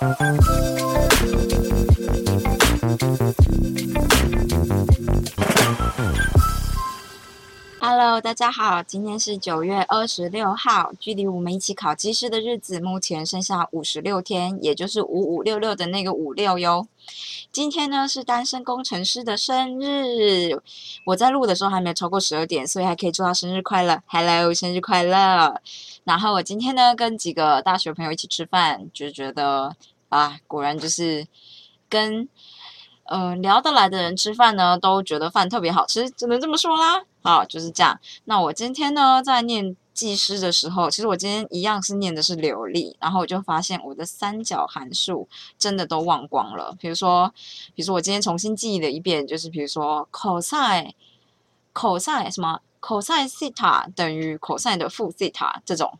Thank you. Hello，大家好，今天是九月二十六号，距离我们一起考技师的日子目前剩下五十六天，也就是五五六六的那个五六哟。今天呢是单身工程师的生日，我在录的时候还没有超过十二点，所以还可以祝他生日快乐，Hello，生日快乐。然后我今天呢跟几个大学朋友一起吃饭，就觉得啊，果然就是跟嗯聊得来的人吃饭呢，都觉得饭特别好吃，只能这么说啦。好，就是这样。那我今天呢在念。技师的时候，其实我今天一样是念的是流利，然后我就发现我的三角函数真的都忘光了。比如说，比如说我今天重新记忆了一遍，就是比如说 cos cos 什么 cos 西塔等于 cos 的负西塔这种，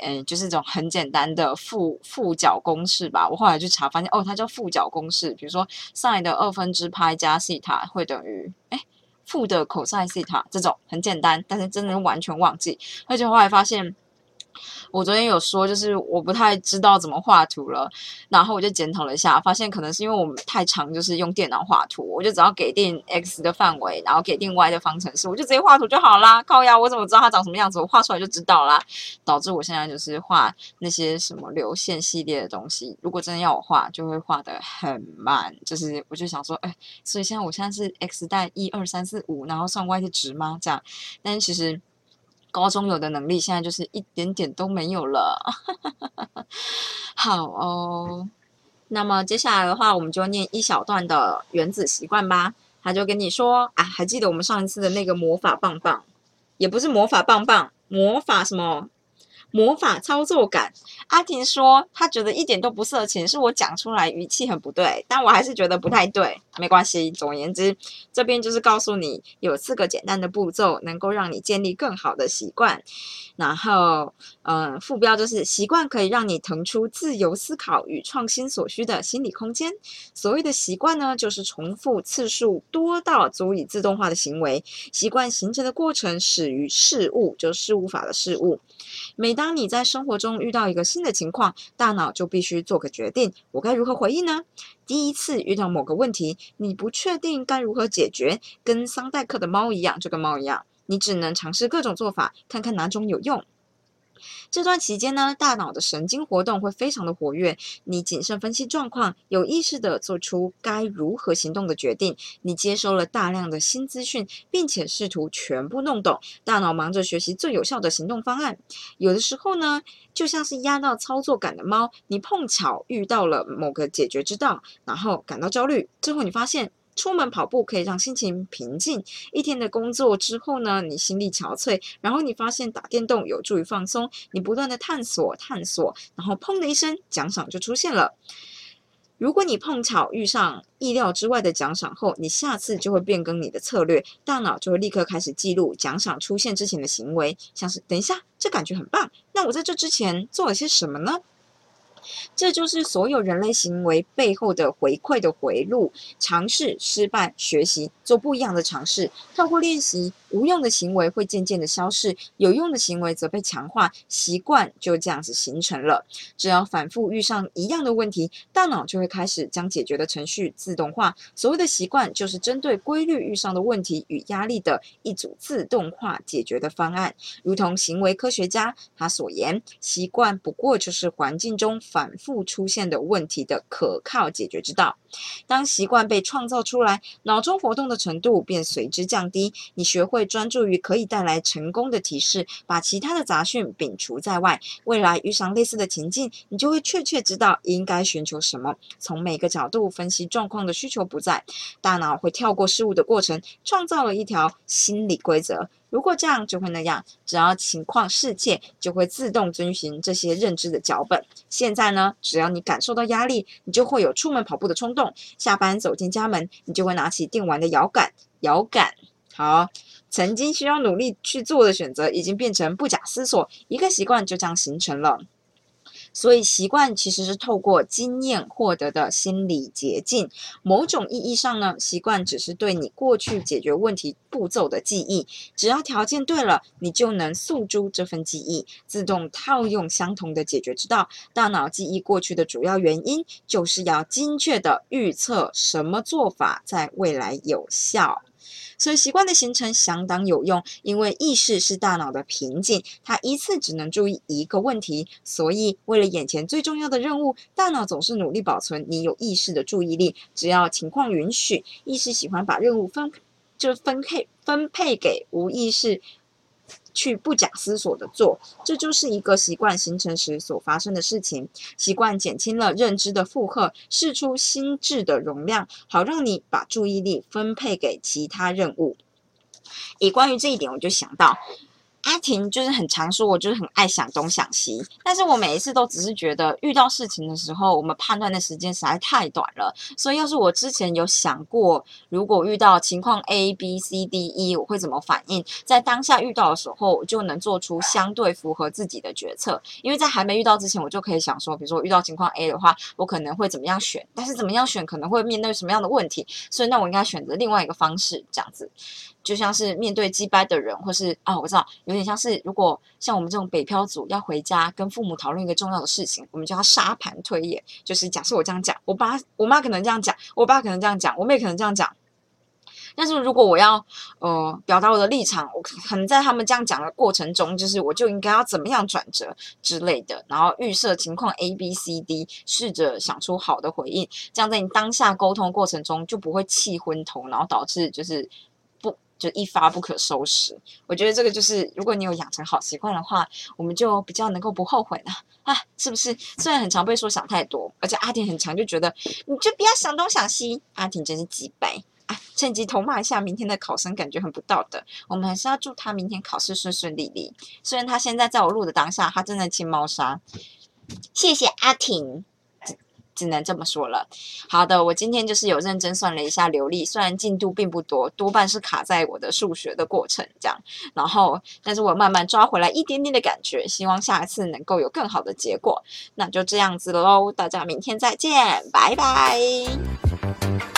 嗯，就是一种很简单的负负角公式吧。我后来去查发现，哦，它叫负角公式。比如说 sin 的二分之派加西塔会等于，哎。负的 cos 西塔这种很简单，但是真的完全忘记，而且后来发现。我昨天有说，就是我不太知道怎么画图了，然后我就检讨了一下，发现可能是因为我们太长，就是用电脑画图，我就只要给定 x 的范围，然后给定 y 的方程式，我就直接画图就好啦。靠呀，我怎么知道它长什么样子？我画出来就知道啦。导致我现在就是画那些什么流线系列的东西，如果真的要我画，就会画的很慢。就是我就想说，哎，所以现在我现在是 x 带一二三四五，然后算 y 的值吗？这样，但是其实。高中有的能力，现在就是一点点都没有了。好哦，那么接下来的话，我们就念一小段的原子习惯吧。他就跟你说啊，还记得我们上一次的那个魔法棒棒，也不是魔法棒棒，魔法什么？魔法操作感，阿婷说她觉得一点都不色情，是我讲出来语气很不对，但我还是觉得不太对，没关系。总而言之，这边就是告诉你有四个简单的步骤，能够让你建立更好的习惯。然后，嗯，副标就是习惯可以让你腾出自由思考与创新所需的心理空间。所谓的习惯呢，就是重复次数多到足以自动化的行为。习惯形成的过程始于事物，就是事物法的事物。每当你在生活中遇到一个新的情况，大脑就必须做个决定：我该如何回应呢？第一次遇到某个问题，你不确定该如何解决，跟桑代克的猫一样，这个猫一样，你只能尝试各种做法，看看哪种有用。这段期间呢，大脑的神经活动会非常的活跃。你谨慎分析状况，有意识的做出该如何行动的决定。你接收了大量的新资讯，并且试图全部弄懂。大脑忙着学习最有效的行动方案。有的时候呢，就像是压到操作感的猫，你碰巧遇到了某个解决之道，然后感到焦虑。最后你发现。出门跑步可以让心情平静。一天的工作之后呢，你心力憔悴，然后你发现打电动有助于放松。你不断的探索探索，然后砰的一声，奖赏就出现了。如果你碰巧遇上意料之外的奖赏后，你下次就会变更你的策略，大脑就会立刻开始记录奖赏出现之前的行为，像是等一下，这感觉很棒，那我在这之前做了些什么呢？这就是所有人类行为背后的回馈的回路：尝试、失败、学习，做不一样的尝试。透过练习，无用的行为会渐渐的消失，有用的行为则被强化，习惯就这样子形成了。只要反复遇上一样的问题，大脑就会开始将解决的程序自动化。所谓的习惯，就是针对规律遇上的问题与压力的一组自动化解决的方案。如同行为科学家他所言，习惯不过就是环境中。反复出现的问题的可靠解决之道。当习惯被创造出来，脑中活动的程度便随之降低。你学会会专注于可以带来成功的提示，把其他的杂讯摒除在外。未来遇上类似的情境，你就会确切知道应该寻求什么。从每个角度分析状况的需求不在，大脑会跳过事物的过程，创造了一条心理规则。如果这样就会那样，只要情况适切，就会自动遵循这些认知的脚本。现在呢，只要你感受到压力，你就会有出门跑步的冲动；下班走进家门，你就会拿起电玩的摇杆。摇杆，好，曾经需要努力去做的选择，已经变成不假思索，一个习惯就这样形成了。所以习惯其实是透过经验获得的心理捷径。某种意义上呢，习惯只是对你过去解决问题步骤的记忆。只要条件对了，你就能诉诸这份记忆，自动套用相同的解决之道。大脑记忆过去的主要原因，就是要精确的预测什么做法在未来有效。所以习惯的形成相当有用，因为意识是大脑的瓶颈，它一次只能注意一个问题。所以为了眼前最重要的任务，大脑总是努力保存你有意识的注意力。只要情况允许，意识喜欢把任务分就分配分配给无意识。去不假思索的做，这就是一个习惯形成时所发生的事情。习惯减轻了认知的负荷，释出心智的容量，好让你把注意力分配给其他任务。以关于这一点，我就想到。阿婷就是很常说，我就是很爱想东想西，但是我每一次都只是觉得遇到事情的时候，我们判断的时间实在太短了。所以要是我之前有想过，如果遇到情况 A、B、C、D、E，我会怎么反应？在当下遇到的时候，我就能做出相对符合自己的决策。因为在还没遇到之前，我就可以想说，比如说遇到情况 A 的话，我可能会怎么样选？但是怎么样选可能会面对什么样的问题？所以那我应该选择另外一个方式，这样子。就像是面对击败的人，或是啊，我知道有有点像是，如果像我们这种北漂族要回家跟父母讨论一个重要的事情，我们就要沙盘推演。就是假设我这样讲，我爸我妈可能这样讲，我爸可能这样讲，我妹可能这样讲。但是如果我要呃表达我的立场，我可能在他们这样讲的过程中，就是我就应该要怎么样转折之类的，然后预设情况 A、B、C、D，试着想出好的回应，这样在你当下沟通过程中就不会气昏头，然后导致就是。就一发不可收拾，我觉得这个就是，如果你有养成好习惯的话，我们就比较能够不后悔了啊，是不是？虽然很常被说想太多，而且阿婷很常就觉得你就不要想东想西，阿婷真是鸡掰啊！趁机痛骂一下明天的考生，感觉很不道德。我们还是要祝他明天考试顺顺利利。虽然他现在在我录的当下，他正在清猫砂。谢谢阿婷。只能这么说了。好的，我今天就是有认真算了一下流利，虽然进度并不多，多半是卡在我的数学的过程这样。然后，但是我慢慢抓回来一点点的感觉，希望下一次能够有更好的结果。那就这样子喽，大家明天再见，拜拜。